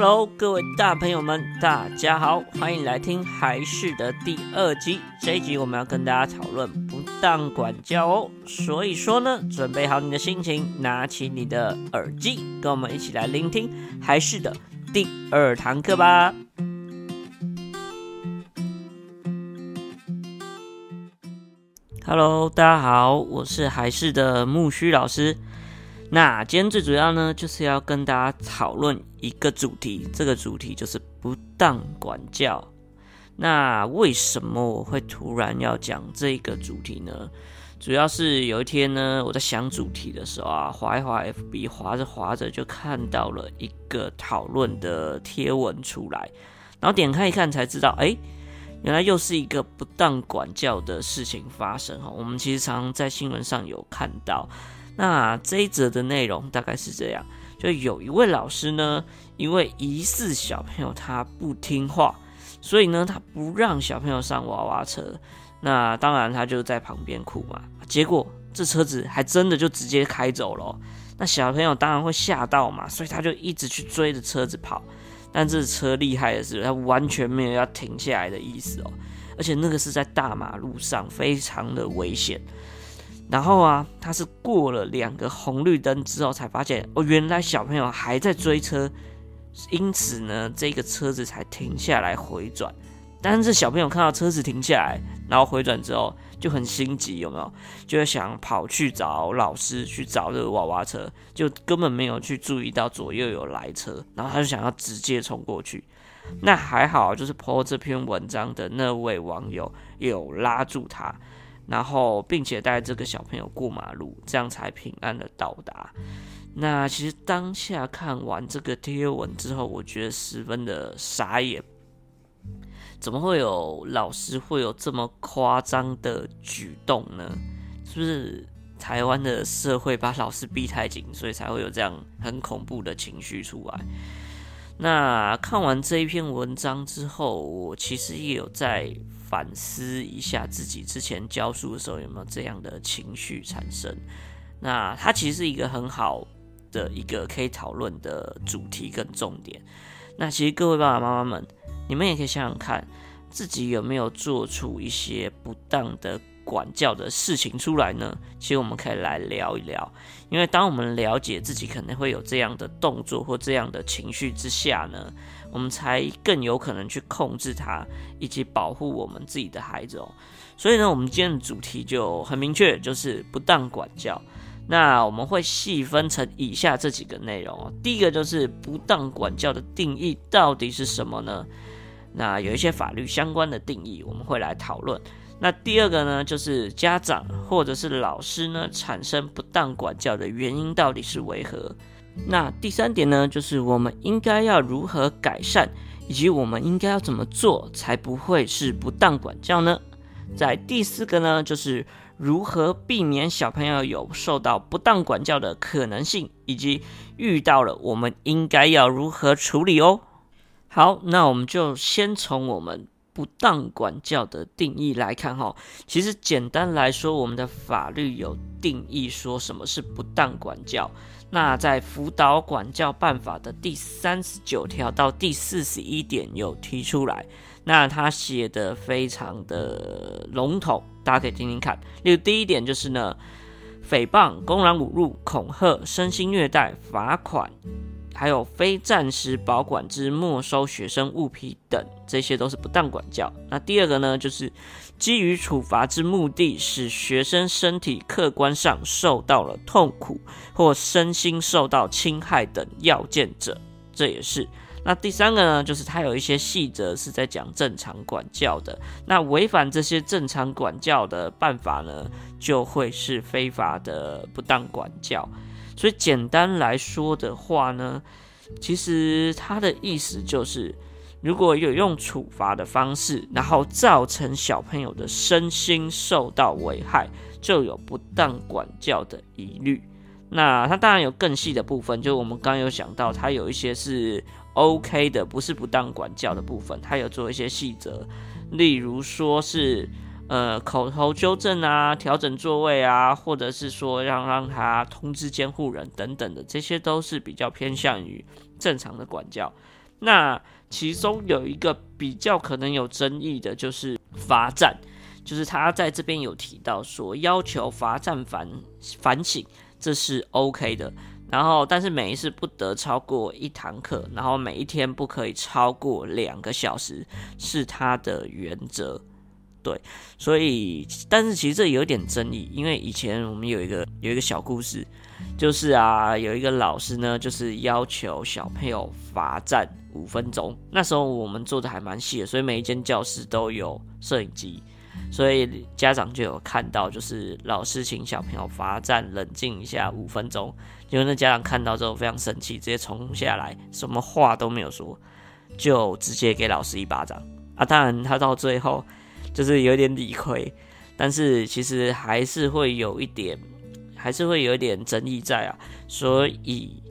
Hello，各位大朋友们，大家好，欢迎来听还是的第二集。这一集我们要跟大家讨论不当管教哦。所以说呢，准备好你的心情，拿起你的耳机，跟我们一起来聆听还是的第二堂课吧。Hello，大家好，我是还是的木须老师。那今天最主要呢，就是要跟大家讨论一个主题，这个主题就是不当管教。那为什么我会突然要讲这个主题呢？主要是有一天呢，我在想主题的时候啊，滑一滑 FB，滑着滑着就看到了一个讨论的贴文出来，然后点开一看才知道，哎，原来又是一个不当管教的事情发生哈。我们其实常常在新闻上有看到。那这一则的内容大概是这样：就有一位老师呢，因为疑似小朋友他不听话，所以呢，他不让小朋友上娃娃车。那当然他就在旁边哭嘛。结果这车子还真的就直接开走了。那小朋友当然会吓到嘛，所以他就一直去追着车子跑。但这车厉害的是，他完全没有要停下来的意思哦，而且那个是在大马路上，非常的危险。然后啊，他是过了两个红绿灯之后才发现，哦，原来小朋友还在追车，因此呢，这个车子才停下来回转。但是小朋友看到车子停下来，然后回转之后就很心急，有没有？就会想跑去找老师，去找这个娃娃车，就根本没有去注意到左右有来车，然后他就想要直接冲过去。那还好，就是 po 这篇文章的那位网友有拉住他。然后，并且带这个小朋友过马路，这样才平安的到达。那其实当下看完这个贴文之后，我觉得十分的傻眼。怎么会有老师会有这么夸张的举动呢？是不是台湾的社会把老师逼太紧，所以才会有这样很恐怖的情绪出来？那看完这一篇文章之后，我其实也有在反思一下自己之前教书的时候有没有这样的情绪产生。那它其实是一个很好的一个可以讨论的主题跟重点。那其实各位爸爸妈妈们，你们也可以想想看，自己有没有做出一些不当的管教的事情出来呢？其实我们可以来聊一聊，因为当我们了解自己可能会有这样的动作或这样的情绪之下呢，我们才更有可能去控制它，以及保护我们自己的孩子哦。所以呢，我们今天的主题就很明确，就是不当管教。那我们会细分成以下这几个内容哦。第一个就是不当管教的定义到底是什么呢？那有一些法律相关的定义，我们会来讨论。那第二个呢，就是家长或者是老师呢，产生不当管教的原因到底是为何？那第三点呢，就是我们应该要如何改善，以及我们应该要怎么做才不会是不当管教呢？在第四个呢，就是如何避免小朋友有受到不当管教的可能性，以及遇到了我们应该要如何处理哦。好，那我们就先从我们。不当管教的定义来看，哈，其实简单来说，我们的法律有定义说什么是不当管教。那在辅导管教办法的第三十九条到第四十一点有提出来。那他写的非常的笼统，大家可以听听看。例如第一点就是呢，诽谤、公然侮辱、恐吓、身心虐待，罚款。还有非暂时保管之没收学生物品等，这些都是不当管教。那第二个呢，就是基于处罚之目的，使学生身体客观上受到了痛苦或身心受到侵害等要件者，这也是。那第三个呢，就是它有一些细则是在讲正常管教的。那违反这些正常管教的办法呢，就会是非法的不当管教。所以简单来说的话呢，其实他的意思就是，如果有用处罚的方式，然后造成小朋友的身心受到危害，就有不当管教的疑虑。那他当然有更细的部分，就我们刚有想到，他有一些是 OK 的，不是不当管教的部分，他有做一些细则，例如说是。呃，口头纠正啊，调整座位啊，或者是说让让他通知监护人等等的，这些都是比较偏向于正常的管教。那其中有一个比较可能有争议的，就是罚站，就是他在这边有提到说，要求罚站反反省，这是 OK 的。然后，但是每一次不得超过一堂课，然后每一天不可以超过两个小时，是他的原则。对，所以，但是其实这有点争议，因为以前我们有一个有一个小故事，就是啊，有一个老师呢，就是要求小朋友罚站五分钟。那时候我们做的还蛮细的，所以每一间教室都有摄影机。所以家长就有看到，就是老师请小朋友罚站，冷静一下五分钟。结果那家长看到之后非常生气，直接冲下来，什么话都没有说，就直接给老师一巴掌。啊，当然他到最后就是有点理亏，但是其实还是会有一点，还是会有一点争议在啊。所以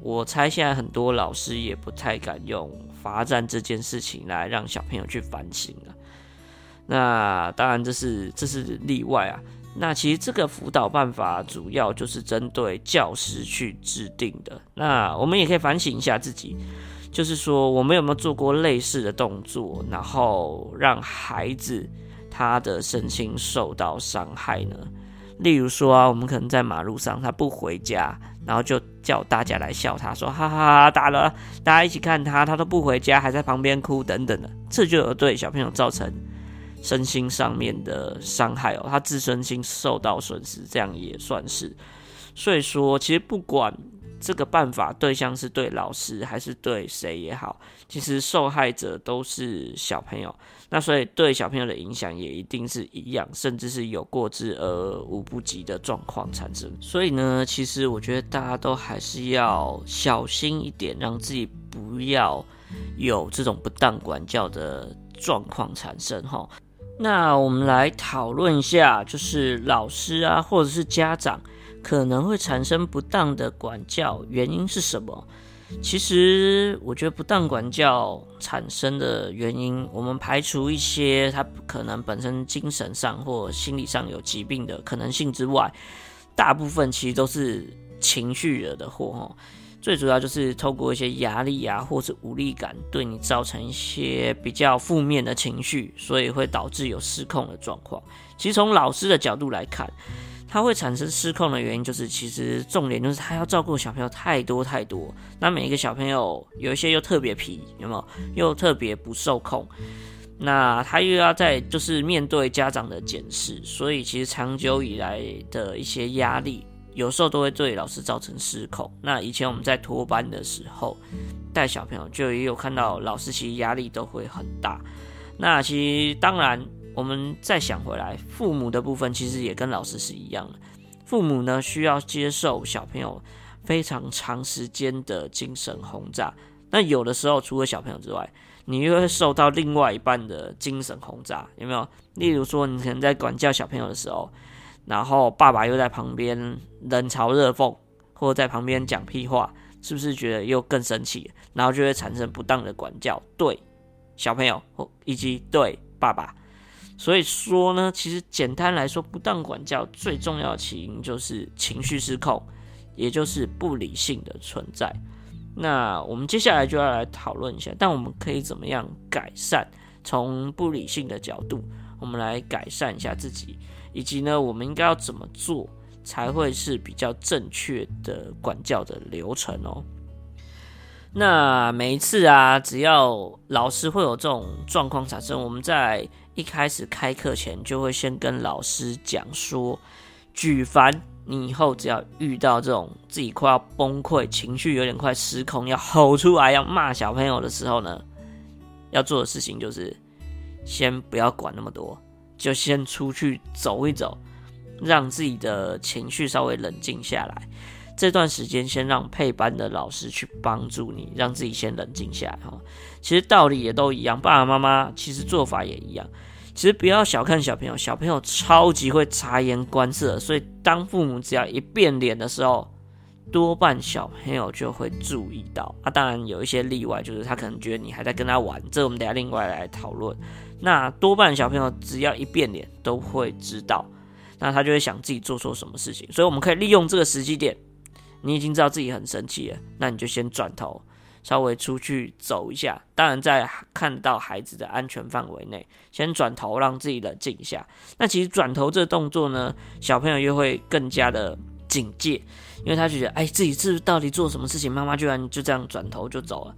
我猜现在很多老师也不太敢用罚站这件事情来让小朋友去反省了。那当然，这是这是例外啊。那其实这个辅导办法主要就是针对教师去制定的。那我们也可以反省一下自己，就是说我们有没有做过类似的动作，然后让孩子他的身心受到伤害呢？例如说啊，我们可能在马路上他不回家，然后就叫大家来笑他，说哈哈，打了，大家一起看他，他都不回家，还在旁边哭等等的，这就有对小朋友造成。身心上面的伤害哦，他自尊心受到损失，这样也算是。所以说，其实不管这个办法对象是对老师还是对谁也好，其实受害者都是小朋友。那所以对小朋友的影响也一定是一样，甚至是有过之而无不及的状况产生。所以呢，其实我觉得大家都还是要小心一点，让自己不要有这种不当管教的状况产生哈。那我们来讨论一下，就是老师啊，或者是家长可能会产生不当的管教，原因是什么？其实我觉得不当管教产生的原因，我们排除一些他可能本身精神上或心理上有疾病的可能性之外，大部分其实都是情绪惹的祸。最主要就是透过一些压力啊，或是无力感，对你造成一些比较负面的情绪，所以会导致有失控的状况。其实从老师的角度来看，他会产生失控的原因，就是其实重点就是他要照顾小朋友太多太多，那每一个小朋友有一些又特别皮，有没有？又特别不受控，那他又要在就是面对家长的检视，所以其实长久以来的一些压力。有时候都会对老师造成失控。那以前我们在托班的时候，带小朋友就也有看到老师其实压力都会很大。那其实当然，我们再想回来，父母的部分其实也跟老师是一样的。父母呢，需要接受小朋友非常长时间的精神轰炸。那有的时候除了小朋友之外，你又会受到另外一半的精神轰炸，有没有？例如说，你可能在管教小朋友的时候。然后爸爸又在旁边冷嘲热讽，或者在旁边讲屁话，是不是觉得又更生气？然后就会产生不当的管教，对小朋友或以及对爸爸。所以说呢，其实简单来说，不当管教最重要的起因就是情绪失控，也就是不理性的存在。那我们接下来就要来讨论一下，但我们可以怎么样改善？从不理性的角度，我们来改善一下自己。以及呢，我们应该要怎么做才会是比较正确的管教的流程哦？那每一次啊，只要老师会有这种状况产生，我们在一开始开课前就会先跟老师讲说，举凡你以后只要遇到这种自己快要崩溃、情绪有点快失控、要吼出来、要骂小朋友的时候呢，要做的事情就是先不要管那么多。就先出去走一走，让自己的情绪稍微冷静下来。这段时间先让配班的老师去帮助你，让自己先冷静下来哈。其实道理也都一样，爸爸妈妈其实做法也一样。其实不要小看小朋友，小朋友超级会察言观色，所以当父母只要一变脸的时候，多半小朋友就会注意到。啊，当然有一些例外，就是他可能觉得你还在跟他玩，这我们等下另外来讨论。那多半小朋友只要一变脸，都会知道，那他就会想自己做错什么事情，所以我们可以利用这个时机点，你已经知道自己很生气了，那你就先转头稍微出去走一下，当然在看到孩子的安全范围内，先转头让自己冷静一下。那其实转头这动作呢，小朋友又会更加的警戒，因为他觉得，哎，自己是到底做什么事情，妈妈居然就这样转头就走了。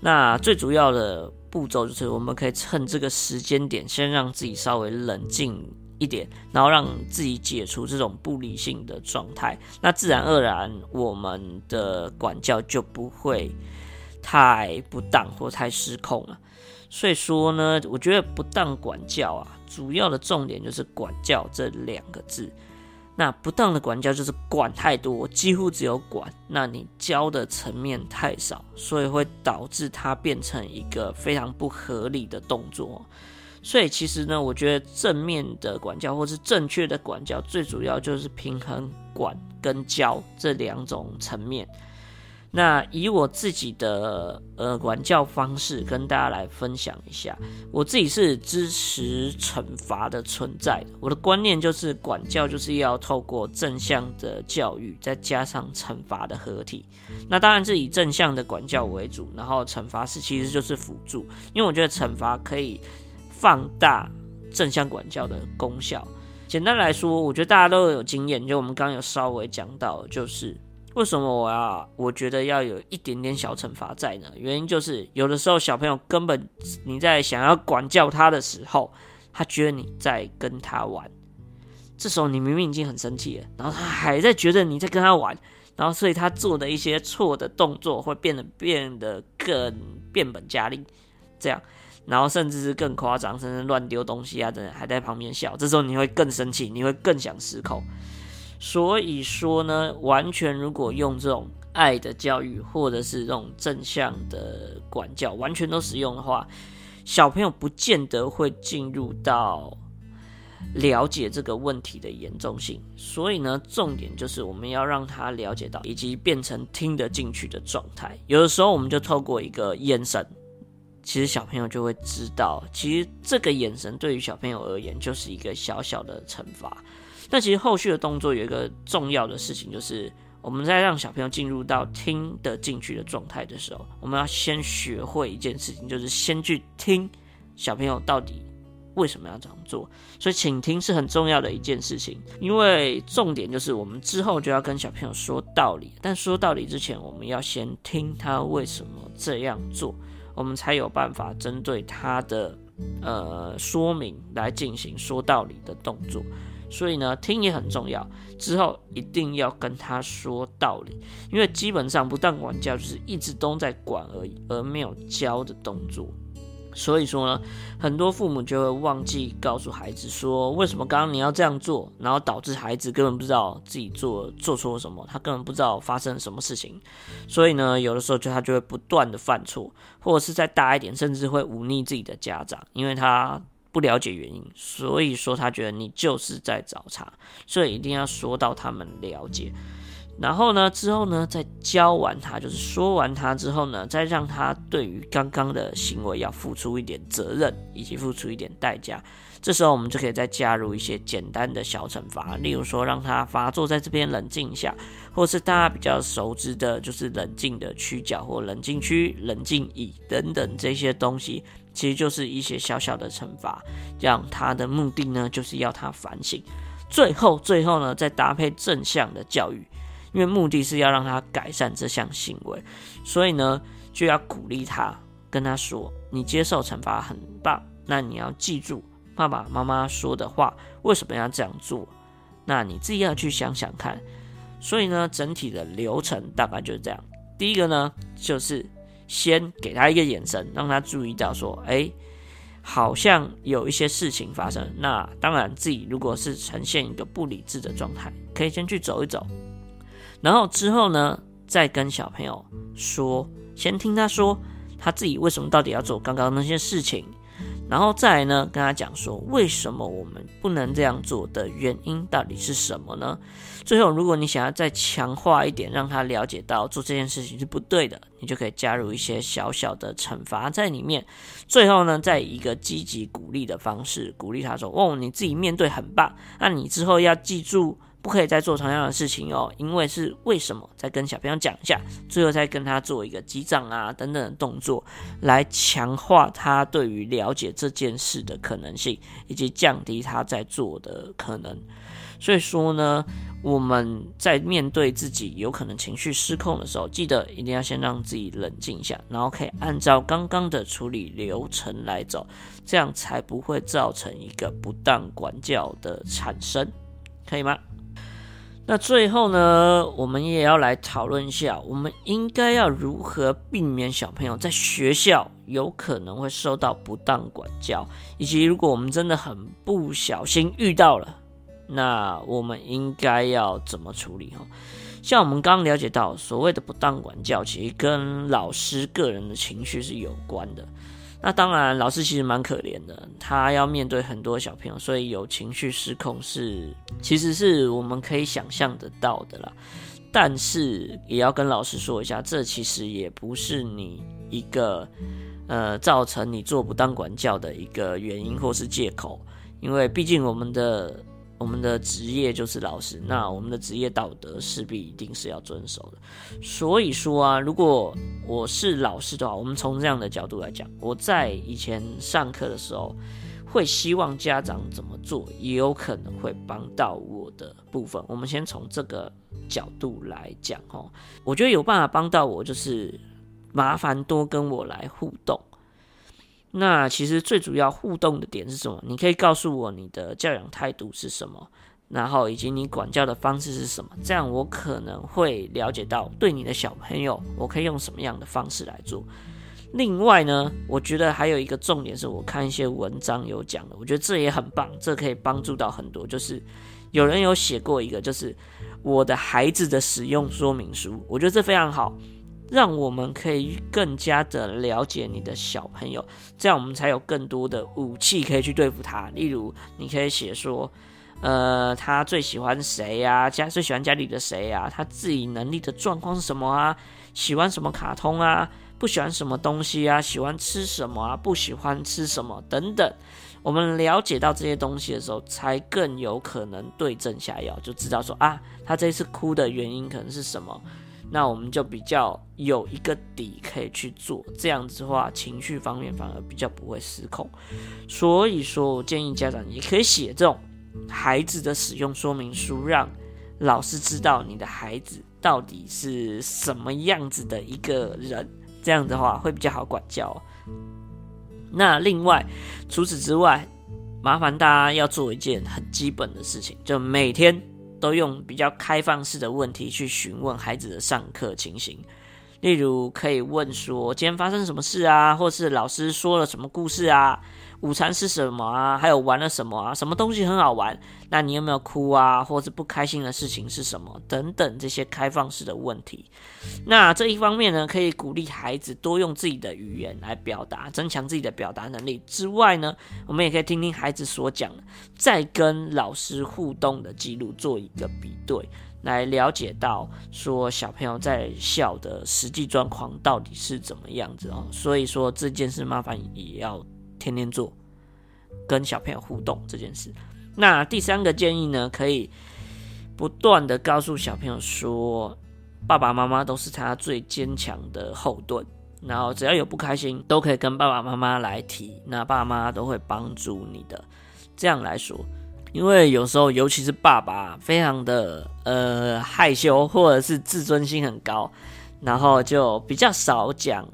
那最主要的步骤就是，我们可以趁这个时间点，先让自己稍微冷静一点，然后让自己解除这种不理性的状态。那自然而然，我们的管教就不会太不当或太失控了。所以说呢，我觉得不当管教啊，主要的重点就是“管教”这两个字。那不当的管教就是管太多，几乎只有管，那你教的层面太少，所以会导致它变成一个非常不合理的动作。所以其实呢，我觉得正面的管教或是正确的管教，最主要就是平衡管跟教这两种层面。那以我自己的呃管教方式跟大家来分享一下，我自己是支持惩罚的存在的。我的观念就是管教就是要透过正向的教育，再加上惩罚的合体。那当然是以正向的管教为主，然后惩罚是其实就是辅助，因为我觉得惩罚可以放大正向管教的功效。简单来说，我觉得大家都有经验，就我们刚刚有稍微讲到，就是。为什么我要？我觉得要有一点点小惩罚在呢？原因就是有的时候小朋友根本你在想要管教他的时候，他觉得你在跟他玩，这时候你明明已经很生气了，然后他还在觉得你在跟他玩，然后所以他做的一些错的动作会变得变得更变本加厉，这样，然后甚至是更夸张，甚至乱丢东西啊，等等，还在旁边笑，这时候你会更生气，你会更想失控。所以说呢，完全如果用这种爱的教育，或者是这种正向的管教，完全都使用的话，小朋友不见得会进入到了解这个问题的严重性。所以呢，重点就是我们要让他了解到，以及变成听得进去的状态。有的时候，我们就透过一个眼神，其实小朋友就会知道，其实这个眼神对于小朋友而言，就是一个小小的惩罚。那其实后续的动作有一个重要的事情，就是我们在让小朋友进入到听得进去的状态的时候，我们要先学会一件事情，就是先去听小朋友到底为什么要这样做。所以倾听是很重要的一件事情，因为重点就是我们之后就要跟小朋友说道理，但说道理之前，我们要先听他为什么这样做，我们才有办法针对他的呃说明来进行说道理的动作。所以呢，听也很重要。之后一定要跟他说道理，因为基本上不当管教就是一直都在管而已，而没有教的动作。所以说呢，很多父母就会忘记告诉孩子说，为什么刚刚你要这样做，然后导致孩子根本不知道自己做做错了什么，他根本不知道发生了什么事情。所以呢，有的时候就他就会不断的犯错，或者是再大一点，甚至会忤逆自己的家长，因为他。不了解原因，所以说他觉得你就是在找茬，所以一定要说到他们了解。然后呢，之后呢，再教完他，就是说完他之后呢，再让他对于刚刚的行为要付出一点责任，以及付出一点代价。这时候我们就可以再加入一些简单的小惩罚，例如说让他发作在这边冷静一下，或是大家比较熟知的，就是冷静的区角或冷静区、冷静椅等等这些东西。其实就是一些小小的惩罚，让他的目的呢，就是要他反省。最后，最后呢，再搭配正向的教育，因为目的是要让他改善这项行为，所以呢，就要鼓励他，跟他说：“你接受惩罚很棒，那你要记住爸爸妈妈说的话，为什么要这样做？那你自己要去想想看。”所以呢，整体的流程大概就是这样。第一个呢，就是。先给他一个眼神，让他注意到说，哎，好像有一些事情发生。那当然，自己如果是呈现一个不理智的状态，可以先去走一走，然后之后呢，再跟小朋友说，先听他说他自己为什么到底要做刚刚那些事情。然后再来呢，跟他讲说，为什么我们不能这样做的原因到底是什么呢？最后，如果你想要再强化一点，让他了解到做这件事情是不对的，你就可以加入一些小小的惩罚在里面。最后呢，再以一个积极鼓励的方式鼓励他说：“哦，你自己面对很棒，那你之后要记住不可以再做同样的事情哦，因为是为什么？再跟小朋友讲一下，最后再跟他做一个击掌啊等等的动作，来强化他对于了解这件事的可能性，以及降低他在做的可能。所以说呢，我们在面对自己有可能情绪失控的时候，记得一定要先让自己冷静一下，然后可以按照刚刚的处理流程来走，这样才不会造成一个不当管教的产生，可以吗？那最后呢，我们也要来讨论一下，我们应该要如何避免小朋友在学校有可能会受到不当管教，以及如果我们真的很不小心遇到了，那我们应该要怎么处理？哈，像我们刚了解到，所谓的不当管教，其实跟老师个人的情绪是有关的。那当然，老师其实蛮可怜的，他要面对很多小朋友，所以有情绪失控是，其实是我们可以想象得到的啦。但是也要跟老师说一下，这其实也不是你一个呃造成你做不当管教的一个原因或是借口，因为毕竟我们的。我们的职业就是老师，那我们的职业道德势必一定是要遵守的。所以说啊，如果我是老师的话，我们从这样的角度来讲，我在以前上课的时候，会希望家长怎么做，也有可能会帮到我的部分。我们先从这个角度来讲哦，我觉得有办法帮到我，就是麻烦多跟我来互动。那其实最主要互动的点是什么？你可以告诉我你的教养态度是什么，然后以及你管教的方式是什么，这样我可能会了解到对你的小朋友，我可以用什么样的方式来做。另外呢，我觉得还有一个重点是我看一些文章有讲的，我觉得这也很棒，这可以帮助到很多。就是有人有写过一个，就是我的孩子的使用说明书，我觉得这非常好。让我们可以更加的了解你的小朋友，这样我们才有更多的武器可以去对付他。例如，你可以写说，呃，他最喜欢谁呀？家最喜欢家里的谁呀？他自己能力的状况是什么啊？喜欢什么卡通啊？不喜欢什么东西啊？喜欢吃什么啊？不喜欢吃什么等等。我们了解到这些东西的时候，才更有可能对症下药，就知道说啊，他这次哭的原因可能是什么。那我们就比较有一个底可以去做，这样子的话，情绪方面反而比较不会失控。所以说我建议家长也可以写这种孩子的使用说明书，让老师知道你的孩子到底是什么样子的一个人，这样的话会比较好管教。那另外，除此之外，麻烦大家要做一件很基本的事情，就每天。都用比较开放式的问题去询问孩子的上课情形，例如可以问说今天发生什么事啊，或是老师说了什么故事啊。午餐是什么啊？还有玩了什么啊？什么东西很好玩？那你有没有哭啊？或是不开心的事情是什么？等等这些开放式的问题。那这一方面呢，可以鼓励孩子多用自己的语言来表达，增强自己的表达能力。之外呢，我们也可以听听孩子所讲，再跟老师互动的记录做一个比对，来了解到说小朋友在校的实际状况到底是怎么样子哦。所以说这件事麻烦也要。天天做跟小朋友互动这件事。那第三个建议呢，可以不断的告诉小朋友说，爸爸妈妈都是他最坚强的后盾。然后只要有不开心，都可以跟爸爸妈妈来提，那爸妈都会帮助你的。这样来说，因为有时候，尤其是爸爸，非常的呃害羞，或者是自尊心很高，然后就比较少讲。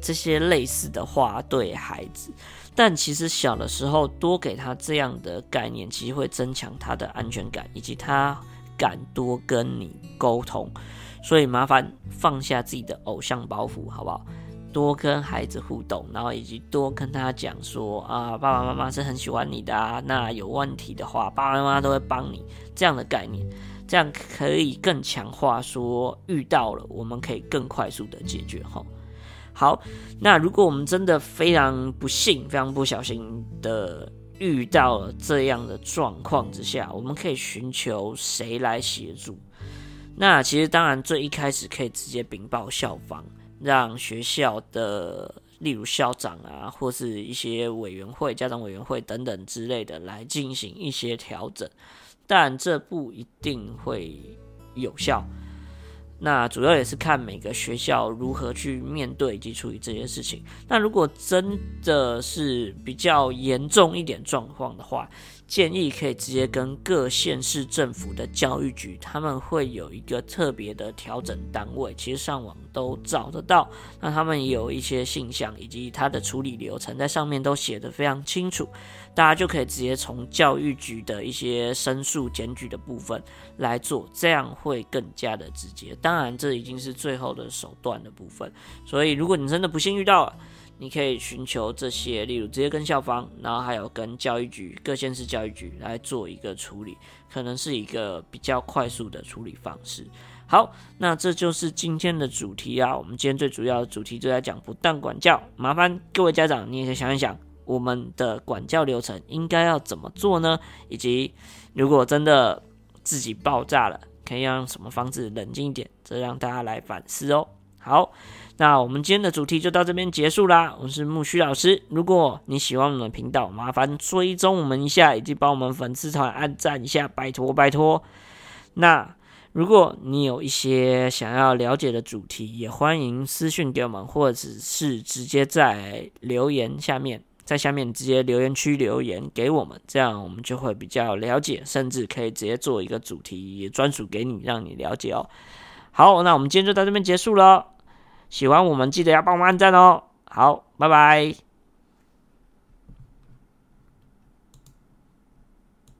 这些类似的话对孩子，但其实小的时候多给他这样的概念，其实会增强他的安全感，以及他敢多跟你沟通。所以麻烦放下自己的偶像包袱，好不好？多跟孩子互动，然后以及多跟他讲说啊，爸爸妈妈是很喜欢你的啊，那有问题的话，爸爸妈妈都会帮你。这样的概念，这样可以更强化说遇到了，我们可以更快速的解决哈。好，那如果我们真的非常不幸、非常不小心的遇到了这样的状况之下，我们可以寻求谁来协助？那其实当然最一开始可以直接禀报校方，让学校的例如校长啊，或是一些委员会、家长委员会等等之类的来进行一些调整。但这不一定会有效。那主要也是看每个学校如何去面对以及处理这件事情。那如果真的是比较严重一点状况的话，建议可以直接跟各县市政府的教育局，他们会有一个特别的调整单位，其实上网都找得到。那他们有一些信箱以及它的处理流程，在上面都写得非常清楚。大家就可以直接从教育局的一些申诉检举的部分来做，这样会更加的直接。当然，这已经是最后的手段的部分。所以，如果你真的不幸遇到了，你可以寻求这些，例如直接跟校方，然后还有跟教育局、各县市教育局来做一个处理，可能是一个比较快速的处理方式。好，那这就是今天的主题啊。我们今天最主要的主题就在讲不当管教，麻烦各位家长，你也可以想一想。我们的管教流程应该要怎么做呢？以及如果真的自己爆炸了，可以用什么方式冷静一点？这让大家来反思哦。好，那我们今天的主题就到这边结束啦。我是木须老师，如果你喜欢我们的频道，麻烦追踪我们一下，以及帮我们粉丝团按赞一下，拜托拜托。那如果你有一些想要了解的主题，也欢迎私讯给我们，或者是直接在留言下面。在下面直接留言区留言给我们，这样我们就会比较了解，甚至可以直接做一个主题专属给你，让你了解哦。好，那我们今天就到这边结束了。喜欢我们记得要帮我们按赞哦。好，拜拜。